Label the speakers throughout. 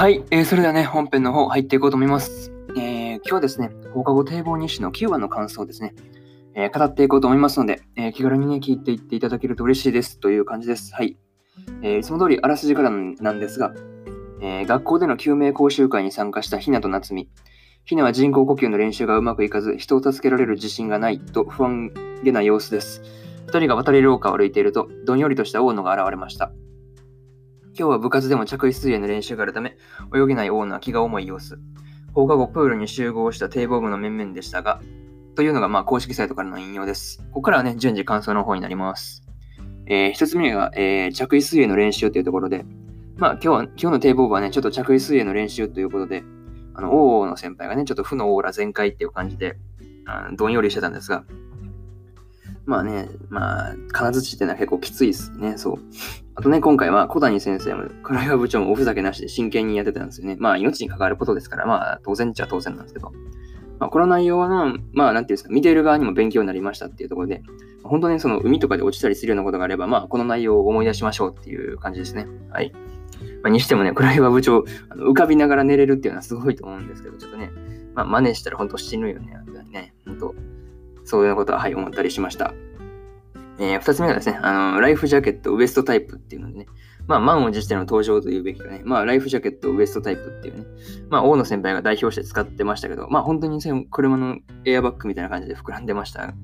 Speaker 1: はい、えー、それではね、本編の方入っていこうと思いますえ。今日はですね、放課後堤防日誌の9話の感想ですね、えー、語っていこうと思いますので、えー、気軽にね、聞いていっていただけると嬉しいですという感じです。はい。えー、いつも通りあらすじからなんですが、えー学校での救命講習会に参加したひなと夏美。ひなは人工呼吸の練習がうまくいかず、人を助けられる自信がないと不安げな様子です。二人が渡り廊下を歩いていると、どんよりとした大野が現れました。今日は部活でも着衣水泳の練習があるため、泳げない大野は気が重い様子。放課後プールに集合した堤防部の面々でしたが、というのがまあ公式サイトからの引用です。ここからはね、順次感想の方になります。えー、一つ目が、えー、着衣水泳の練習というところで、まあ今日、今日の堤防部はね、ちょっと着衣水泳の練習ということで、あの、王の先輩がね、ちょっと負のオーラ全開っていう感じで、あどんよりしてたんですが、まあね、まあ、金槌ってのは結構きついですね、そう。あとね、今回は小谷先生も、黒岩部長もおふざけなしで真剣にやってたんですよね。まあ、命に関わることですから、まあ、当然っちゃ当然なんですけど。まあ、この内容は、まあ、なんていうんですか、見ている側にも勉強になりましたっていうところで、本当にその海とかで落ちたりするようなことがあれば、まあ、この内容を思い出しましょうっていう感じですね。はい。まあ、にしてもね、黒岩部長、あの浮かびながら寝れるっていうのはすごいと思うんですけど、ちょっとね、まあ、真似したら本当死ぬよね。ね、本当そういうことは、はい、思ったりしました。えー、二つ目がですね、あの、ライフジャケットウエストタイプっていうのでね、まあ、満を持しての登場というべきかね、まあ、ライフジャケットウエストタイプっていうね、まあ、大野先輩が代表して使ってましたけど、まあ、本当に車のエアバッグみたいな感じで膨らんでましたっ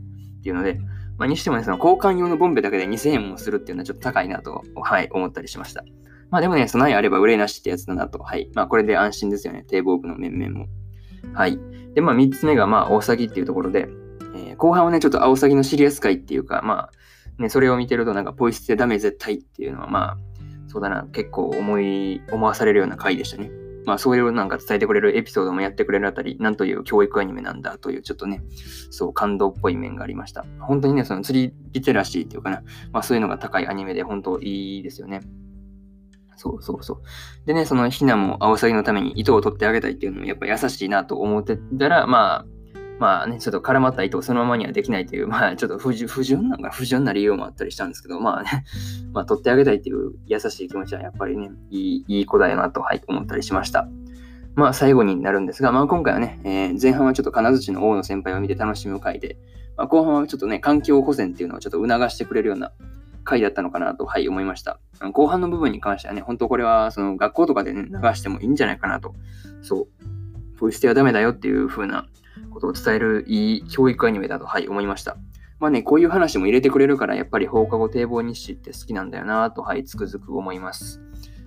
Speaker 1: ていうので、まあ、にしてもね、その交換用のボンベだけで2000円もするっていうのはちょっと高いなと、はい、思ったりしました。まあでもね、備えあれば憂いなしってやつだなと。はい。まあこれで安心ですよね。堤防部の面々も。はい。で、まあ3つ目がまあ大詐欺っていうところで、え、後半はね、ちょっと青詐欺のシリアス会っていうか、まあね、それを見てるとなんかポイ捨てダメ絶対っていうのはまあ、そうだな、結構思い、思わされるような回でしたね。まあそういうなんか伝えてくれるエピソードもやってくれるあたり、なんという教育アニメなんだというちょっとね、そう感動っぽい面がありました。本当にね、その釣りリテラシーっていうかな、まあそういうのが高いアニメで本当いいですよね。そうそうそう。でね、そのひなもアオサギのために糸を取ってあげたいっていうのもやっぱ優しいなと思ってたら、まあ、まあね、ちょっと絡まった糸をそのままにはできないという、まあちょっと不純不純なんか不純な理由もあったりしたんですけど、まあね、まあ取ってあげたいという優しい気持ちはやっぱりね、いいいい子だよなと、はい、思ったりしました。まあ最後になるんですが、まあ今回はね、えー、前半はちょっと金槌の王の先輩を見て楽しむ回で、まあ、後半はちょっとね、環境保全っていうのをちょっと促してくれるような回だったのかなと、はい、思いました。後半の部分に関してはね、本当これはその学校とかでね、流してもいいんじゃないかなと。そう。ポイ捨てはダメだよっていう風なことを伝えるいい教育アニメだと、はい、思いました。まあね、こういう話も入れてくれるから、やっぱり放課後堤防日誌って好きなんだよなと、はい、つくづく思います。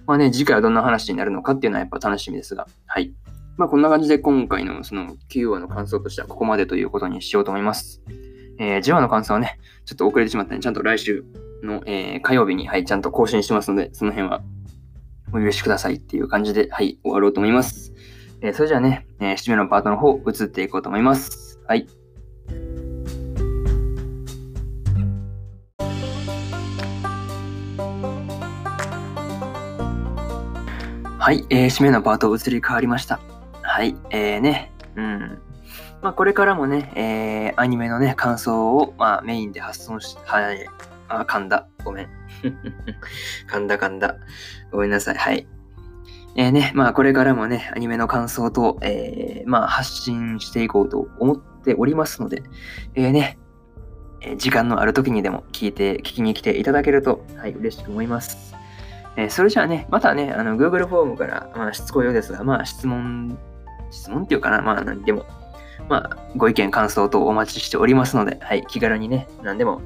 Speaker 1: まあね、次回はどんな話になるのかっていうのはやっぱ楽しみですが、はい。まあこんな感じで今回のその9話の感想としてはここまでということにしようと思います。えー、10話の感想はね、ちょっと遅れてしまったので、ちゃんと来週の、えー、火曜日に、はい、ちゃんと更新してますので、その辺はお許しくださいっていう感じで、はい、終わろうと思います。えー、それじゃあね、えー、締めのパートの方、移っていこうと思います。はい。はい、えー、締めのパート移り変わりました。はい、えーね、うん。まあ、これからもね、えー、アニメのね、感想を、まあ、メインで発送し、はい、あ、噛んだ。ごめん。噛んだ噛んだ。ごめんなさい。はい。えー、ね、まあ、これからもね、アニメの感想と、えー、まあ、発信していこうと思っておりますので、えー、ね、え時間のある時にでも聞いて、聞きに来ていただけると、はい、嬉しく思います。え、それじゃあね、またね、あの、Google フォームから、まあ、しつこいようですが、まあ、質問、質問っていうかな、まあ、何でも、まあ、ご意見、感想とお待ちしておりますので、はい、気軽にね、何でも、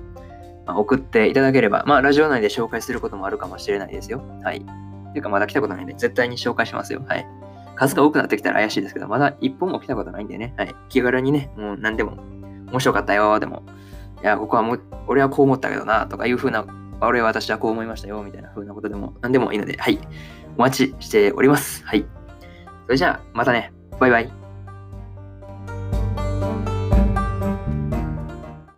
Speaker 1: ま、送っていただければ、まあ、ラジオ内で紹介することもあるかもしれないですよ。はい。ていうか、まだ来たことないんで、絶対に紹介しますよ。はい。数が多くなってきたら怪しいですけど、まだ一本も来たことないんでね、はい。気軽にね、もう何でも、面白かったよ、でも、いや、ここはもう、俺はこう思ったけどな、とかいうふうな、俺は私はこう思いましたよ、みたいなふうなことでも、何でもいいので、はい。お待ちしております。はい。それじゃあ、またね。バイバイ。